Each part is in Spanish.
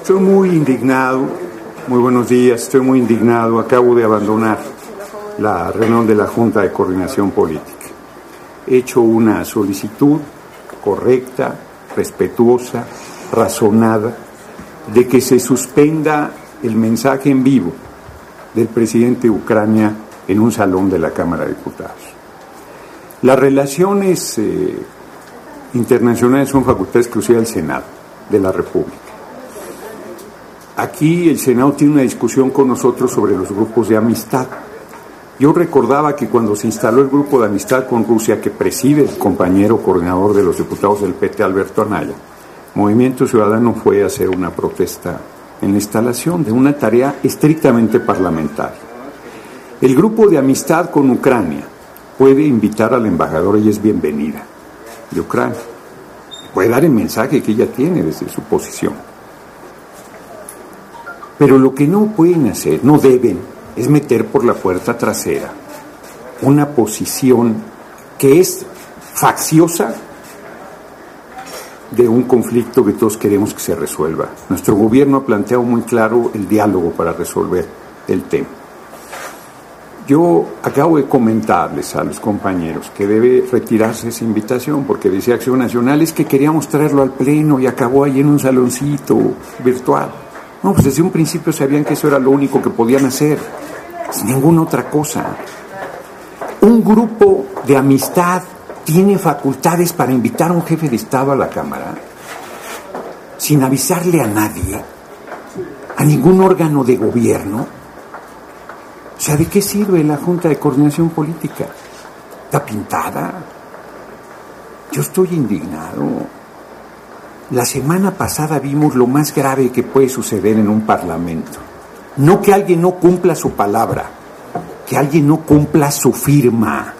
Estoy muy indignado, muy buenos días, estoy muy indignado, acabo de abandonar la reunión de la Junta de Coordinación Política. He hecho una solicitud correcta, respetuosa, razonada, de que se suspenda el mensaje en vivo del presidente de Ucrania en un salón de la Cámara de Diputados. Las relaciones eh, internacionales son facultad exclusiva del Senado de la República. Aquí el Senado tiene una discusión con nosotros sobre los grupos de amistad. Yo recordaba que cuando se instaló el grupo de amistad con Rusia que preside el compañero coordinador de los diputados del PT, Alberto Anaya, Movimiento Ciudadano fue a hacer una protesta en la instalación de una tarea estrictamente parlamentaria. El grupo de amistad con Ucrania puede invitar al embajador y es bienvenida de Ucrania. Puede dar el mensaje que ella tiene desde su posición. Pero lo que no pueden hacer, no deben, es meter por la puerta trasera una posición que es facciosa de un conflicto que todos queremos que se resuelva. Nuestro gobierno ha planteado muy claro el diálogo para resolver el tema. Yo acabo de comentarles a los compañeros que debe retirarse esa invitación porque decía Acción Nacional es que queríamos traerlo al Pleno y acabó ahí en un saloncito virtual. No, pues desde un principio sabían que eso era lo único que podían hacer, sin ninguna otra cosa. Un grupo de amistad tiene facultades para invitar a un jefe de Estado a la Cámara sin avisarle a nadie, a ningún órgano de gobierno. O sea, ¿de qué sirve la Junta de Coordinación Política? ¿Está pintada? Yo estoy indignado. La semana pasada vimos lo más grave que puede suceder en un parlamento. No que alguien no cumpla su palabra, que alguien no cumpla su firma.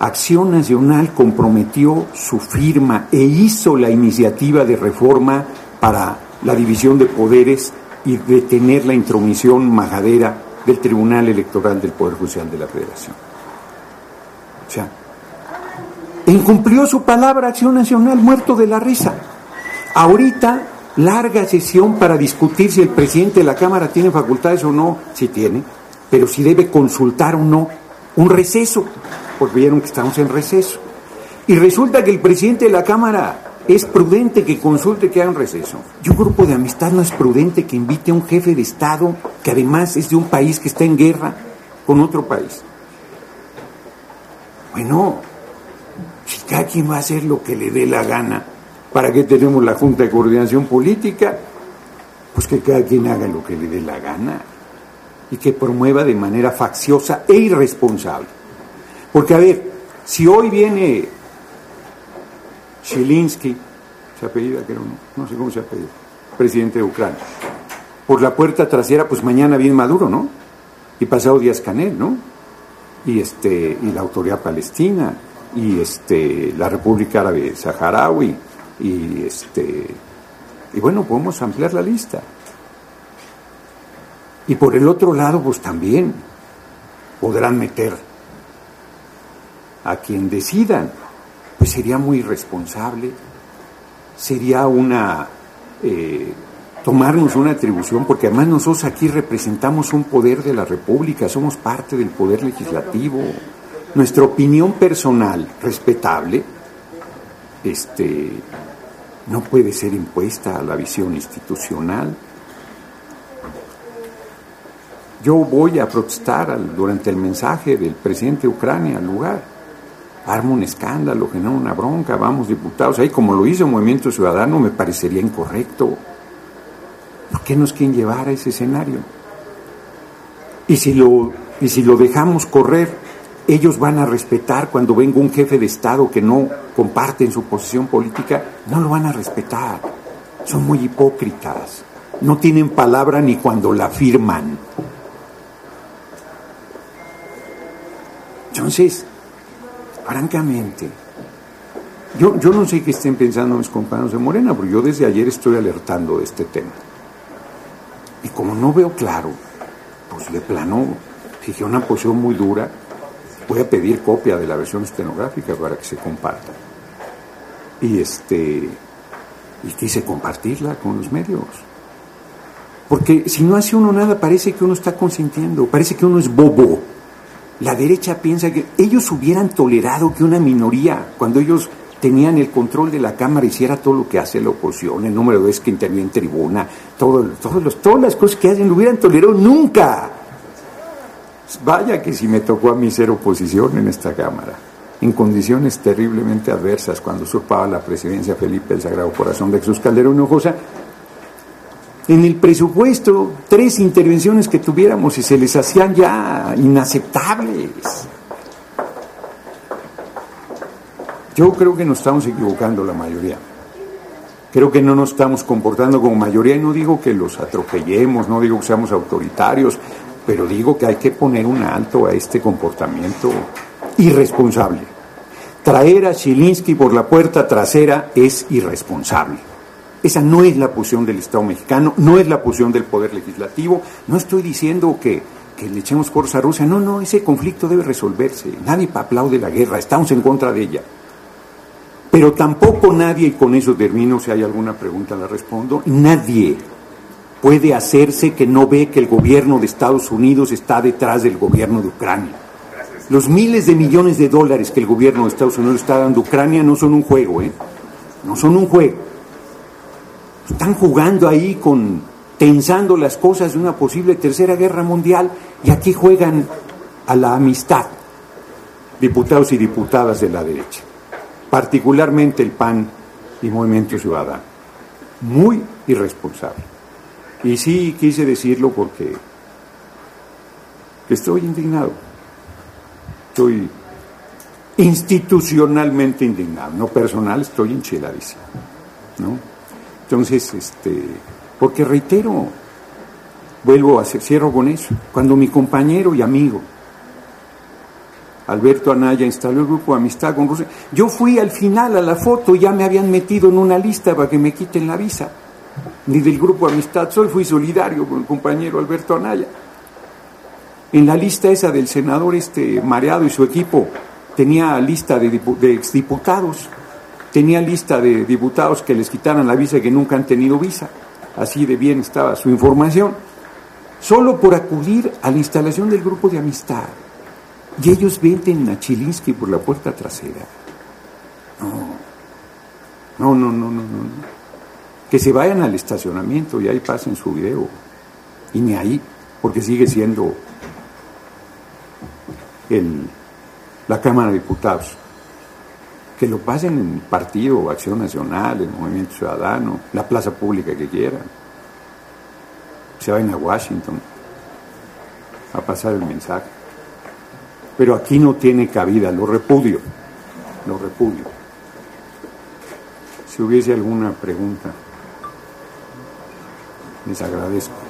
Acción Nacional comprometió su firma e hizo la iniciativa de reforma para la división de poderes y detener la intromisión majadera del Tribunal Electoral del Poder Judicial de la Federación. O sea, incumplió su palabra Acción Nacional, muerto de la risa. Ahorita, larga sesión para discutir si el presidente de la Cámara tiene facultades o no, si tiene, pero si debe consultar o no, un receso, porque vieron que estamos en receso. Y resulta que el presidente de la Cámara es prudente que consulte que haga un receso. Y un grupo de amistad no es prudente que invite a un jefe de Estado que además es de un país que está en guerra con otro país. Bueno, si cada quien va a hacer lo que le dé la gana, ¿para qué tenemos la Junta de Coordinación Política? Pues que cada quien haga lo que le dé la gana y que promueva de manera facciosa e irresponsable. Porque, a ver, si hoy viene Zelensky, se apellida, creo, no, no sé cómo se apellida, presidente de Ucrania. Por la puerta trasera, pues mañana viene Maduro, ¿no? Y pasado Díaz Canel, ¿no? Y este, y la autoridad palestina, y este, la República Árabe Saharaui, y este, y bueno, podemos ampliar la lista. Y por el otro lado, pues también podrán meter a quien decidan pues sería muy irresponsable, sería una eh, tomarnos una atribución, porque además nosotros aquí representamos un poder de la República, somos parte del poder legislativo. Nuestra opinión personal, respetable, este, no puede ser impuesta a la visión institucional. Yo voy a protestar durante el mensaje del presidente de Ucrania al lugar arma un escándalo, genera una bronca, vamos diputados, ahí como lo hizo el Movimiento Ciudadano me parecería incorrecto. ¿Por qué nos quieren llevar a ese escenario? Y si lo, y si lo dejamos correr, ellos van a respetar cuando venga un jefe de Estado que no comparte en su posición política, no lo van a respetar. Son muy hipócritas. No tienen palabra ni cuando la firman. Entonces, francamente, yo, yo no sé qué estén pensando mis compañeros de Morena, porque yo desde ayer estoy alertando de este tema. Y como no veo claro, pues de plano fijé una posición muy dura. Voy a pedir copia de la versión estenográfica para que se comparta. Y este y quise compartirla con los medios. Porque si no hace uno nada, parece que uno está consintiendo, parece que uno es bobo. La derecha piensa que ellos hubieran tolerado que una minoría, cuando ellos tenían el control de la Cámara, hiciera todo lo que hace la oposición, el número de veces que interviene en tribuna, todo, todos los, todas las cosas que hacen, lo hubieran tolerado nunca. Vaya que si me tocó a mí ser oposición en esta Cámara, en condiciones terriblemente adversas, cuando usurpaba la presidencia Felipe el Sagrado Corazón de Jesús Calderón Hinojosa, en el presupuesto, tres intervenciones que tuviéramos y se les hacían ya inaceptables. Yo creo que nos estamos equivocando la mayoría. Creo que no nos estamos comportando como mayoría y no digo que los atropellemos, no digo que seamos autoritarios, pero digo que hay que poner un alto a este comportamiento irresponsable. Traer a Chilinsky por la puerta trasera es irresponsable. Esa no es la posición del Estado mexicano, no es la posición del Poder Legislativo. No estoy diciendo que, que le echemos fuerza a Rusia, no, no, ese conflicto debe resolverse. Nadie aplaude la guerra, estamos en contra de ella. Pero tampoco nadie, y con eso termino, si hay alguna pregunta la respondo, nadie puede hacerse que no ve que el gobierno de Estados Unidos está detrás del gobierno de Ucrania. Los miles de millones de dólares que el gobierno de Estados Unidos está dando a Ucrania no son un juego, ¿eh? No son un juego. Están jugando ahí con, tensando las cosas de una posible tercera guerra mundial y aquí juegan a la amistad, diputados y diputadas de la derecha particularmente el PAN y Movimiento Ciudadano. Muy irresponsable. Y sí quise decirlo porque estoy indignado. Estoy institucionalmente indignado, no personal, estoy enchiladísimo. ¿no? Entonces, este, porque reitero, vuelvo a cierro con eso, cuando mi compañero y amigo Alberto Anaya instaló el grupo de amistad con Rusia. Yo fui al final a la foto, ya me habían metido en una lista para que me quiten la visa. Ni del grupo amistad soy, fui solidario con el compañero Alberto Anaya. En la lista esa del senador este mareado y su equipo tenía lista de, de exdiputados, tenía lista de diputados que les quitaran la visa y que nunca han tenido visa. Así de bien estaba su información. Solo por acudir a la instalación del grupo de amistad. Y ellos venden a Chilinsky por la puerta trasera. No, no, no, no, no, no. Que se vayan al estacionamiento y ahí pasen su video. Y ni ahí, porque sigue siendo el, la Cámara de Diputados. Que lo pasen en el partido, Acción Nacional, el Movimiento Ciudadano, la plaza pública que quieran. Se vayan a Washington a pasar el mensaje. Pero aquí no tiene cabida, lo repudio, lo repudio. Si hubiese alguna pregunta, les agradezco.